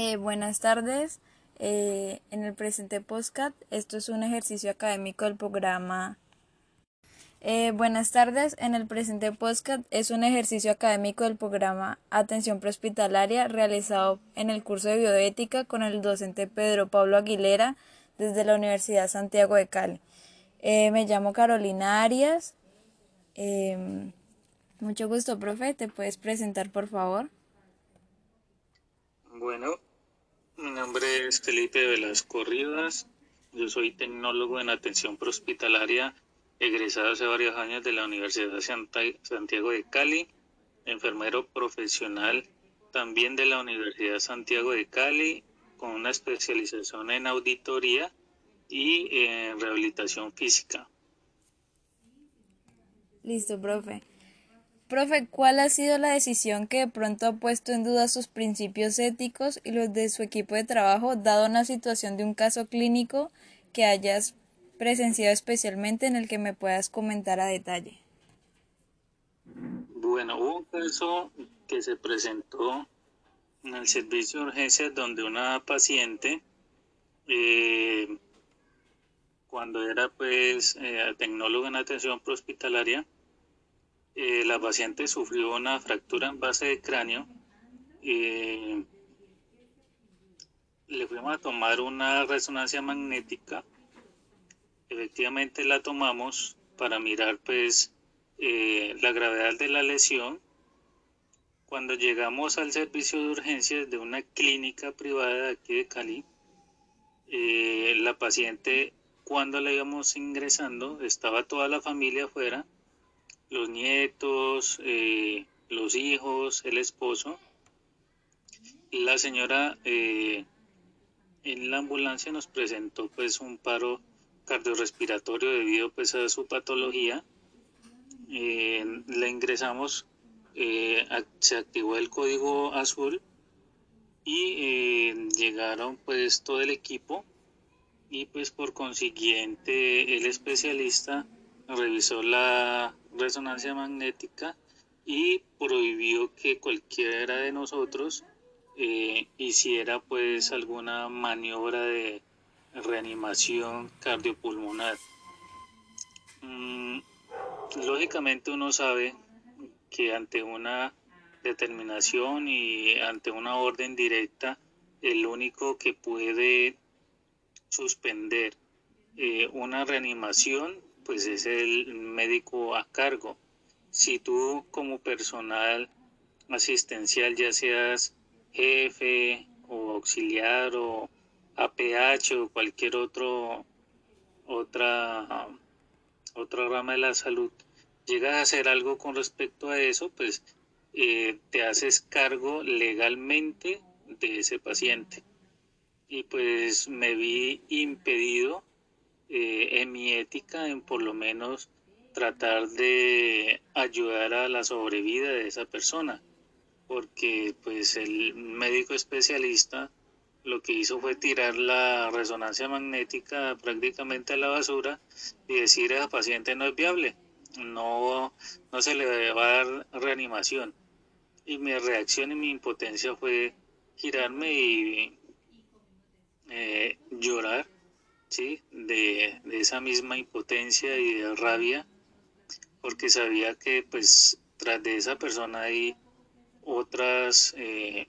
Eh, buenas tardes. Eh, en el presente podcast, esto es un ejercicio académico del programa. Eh, buenas tardes. En el presente podcast es un ejercicio académico del programa Atención Prehospitalaria realizado en el curso de bioética con el docente Pedro Pablo Aguilera desde la Universidad Santiago de Cali. me llamo Carolina Arias. Em, mucho gusto, profe. ¿Te puedes presentar, por favor? Bueno, mi nombre es Felipe Velasco Rivas. Yo soy tecnólogo en atención prehospitalaria, egresado hace varios años de la Universidad de Santiago de Cali, enfermero profesional también de la Universidad Santiago de Cali, con una especialización en auditoría y en rehabilitación física. Listo, profe. Profe, ¿cuál ha sido la decisión que de pronto ha puesto en duda sus principios éticos y los de su equipo de trabajo, dado una situación de un caso clínico que hayas presenciado especialmente en el que me puedas comentar a detalle? Bueno, hubo un caso que se presentó en el servicio de urgencias donde una paciente, eh, cuando era pues eh, tecnóloga en atención prehospitalaria, eh, la paciente sufrió una fractura en base de cráneo. Eh, le fuimos a tomar una resonancia magnética. Efectivamente la tomamos para mirar pues eh, la gravedad de la lesión. Cuando llegamos al servicio de urgencias de una clínica privada de aquí de Cali, la paciente cuando la íbamos ingresando estaba toda la familia afuera los nietos, eh, los hijos, el esposo. La señora eh, en la ambulancia nos presentó pues un paro cardiorrespiratorio debido pues a su patología. Eh, la ingresamos, se activó el código azul y llegaron pues todo el equipo y pues por consiguiente el especialista revisó la resonancia magnética y prohibió que cualquiera de nosotros eh, hiciera pues alguna maniobra de reanimación cardiopulmonar. Mm, lógicamente uno sabe que ante una determinación y ante una orden directa, el único que puede suspender eh, una reanimación pues es el médico a cargo. Si tú como personal asistencial, ya seas jefe o auxiliar o APH o cualquier otro otra otra rama de la salud, llegas a hacer algo con respecto a eso, pues eh, te haces cargo legalmente de ese paciente. Y pues me vi impedido mi ética en por lo menos tratar de ayudar a la sobrevida de esa persona porque pues el médico especialista lo que hizo fue tirar la resonancia magnética prácticamente a la basura y decir a paciente no es viable, no, no se le va a dar reanimación. Y mi reacción y mi impotencia fue girarme y eh, llorar ¿sí? de, esa misma impotencia y de rabia, porque sabía que pues tras de esa persona hay otras, eh,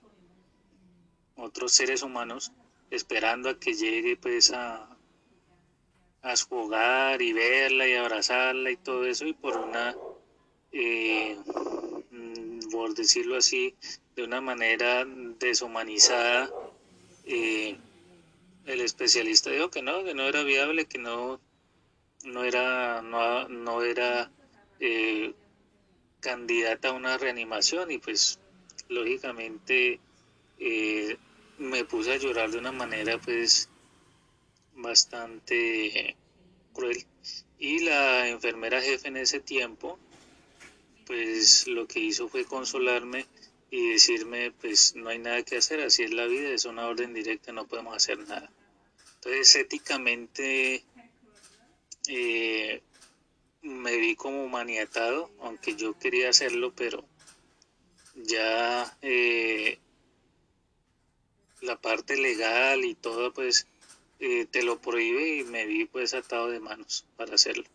otros seres humanos esperando a que llegue pues a, a su hogar y verla y abrazarla y todo eso y por una, eh, mm, por decirlo así, de una manera deshumanizada, eh, el especialista dijo que no, que no era viable, que no, no era, no, era eh, candidata a una reanimación y pues lógicamente eh, me puse a llorar de una manera pues bastante cruel y la enfermera jefe en ese tiempo pues lo que hizo fue consolarme y decirme pues no hay nada que hacer, así es la vida, es una orden directa, no podemos hacer nada. Entonces, éticamente eh, me vi como maniatado, aunque yo quería hacerlo, pero ya eh, la parte legal y todo, pues eh, te lo prohíbe y me vi pues atado de manos para hacerlo.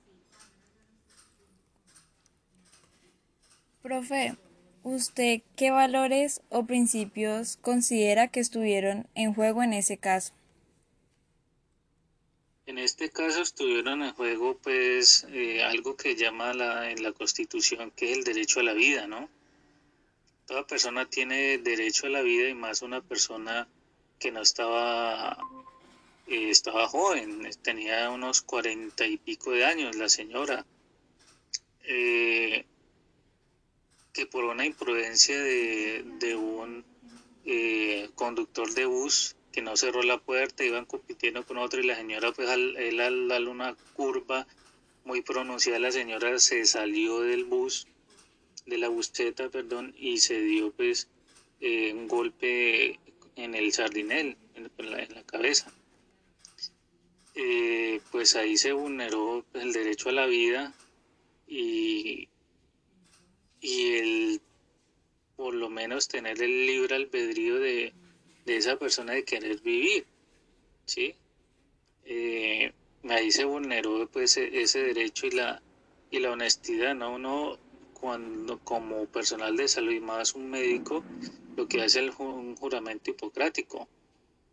Profe, ¿usted qué valores o principios considera que estuvieron en juego en ese caso? En este caso estuvieron en juego pues eh, algo que llama la, en la Constitución que es el derecho a la vida, ¿no? Toda persona tiene derecho a la vida y más una persona que no estaba, eh, estaba joven, tenía unos cuarenta y pico de años la señora. Eh, que por una imprudencia de, un eh, conductor de bus que no cerró la puerta, iban compitiendo con otro y la señora, pues al, él al darle una curva muy pronunciada, la señora se salió del bus, de la buseta, perdón, y se dio pues eh, un golpe en el sardinel, en, la, cabeza. Eh, pues ahí se vulneró el derecho a la vida y, y el por lo menos tener el libre albedrío de, esa persona de querer vivir, ¿sí? Eh, ahí se vulneró pues e, ese derecho y la, y la honestidad, ¿no? Uno cuando como personal de salud y más un médico, lo que hace el, un juramento hipocrático,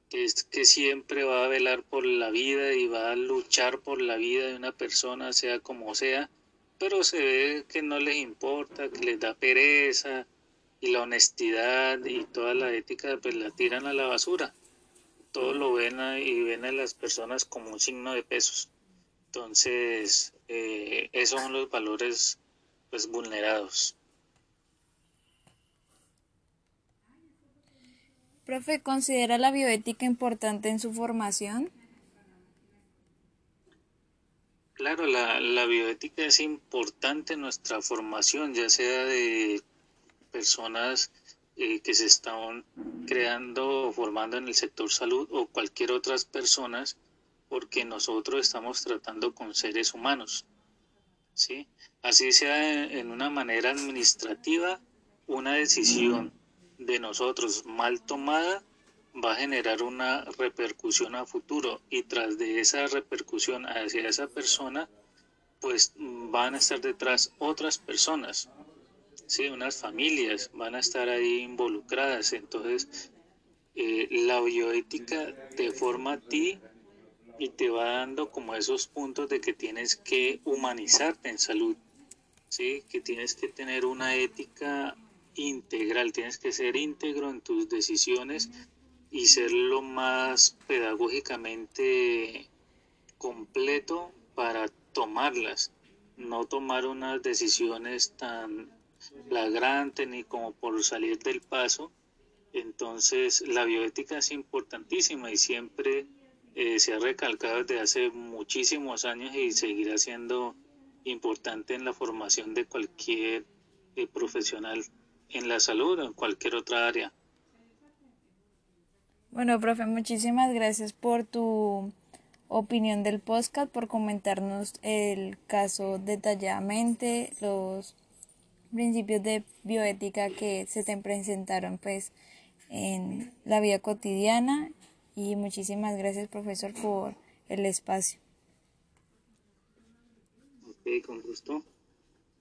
que es que siempre va a velar por la vida y va a luchar por la vida de una persona, sea como sea, pero se ve que no les importa, que les da pereza y la honestidad y toda la ética pues la tiran a la basura. Todo lo ven y ven a las personas como un signo de pesos. Entonces, eh, esos son los valores pues vulnerados. Profe, ¿considera la bioética importante en su formación? Claro, la, la bioética es importante en nuestra formación, ya sea de personas eh, que se están creando o formando en el sector salud o cualquier otras personas, porque nosotros estamos tratando con seres humanos. ¿sí? Así sea en una manera administrativa, una decisión de nosotros mal tomada va a generar una repercusión a futuro y tras de esa repercusión hacia esa persona, pues van a estar detrás otras personas, ¿sí? unas familias van a estar ahí involucradas. Entonces, eh, la bioética te forma a ti y te va dando como esos puntos de que tienes que humanizarte en salud, ¿sí? que tienes que tener una ética integral, tienes que ser íntegro en tus decisiones y ser lo más pedagógicamente completo para tomarlas, no tomar unas decisiones tan flagrantes ni como por salir del paso. Entonces la bioética es importantísima y siempre eh, se ha recalcado desde hace muchísimos años y seguirá siendo importante en la formación de cualquier eh, profesional en la salud o en cualquier otra área. Bueno, profe, muchísimas gracias por tu opinión del podcast, por comentarnos el caso detalladamente, los principios de bioética que se te presentaron pues en la vida cotidiana y muchísimas gracias profesor por el espacio. Ok, con gusto.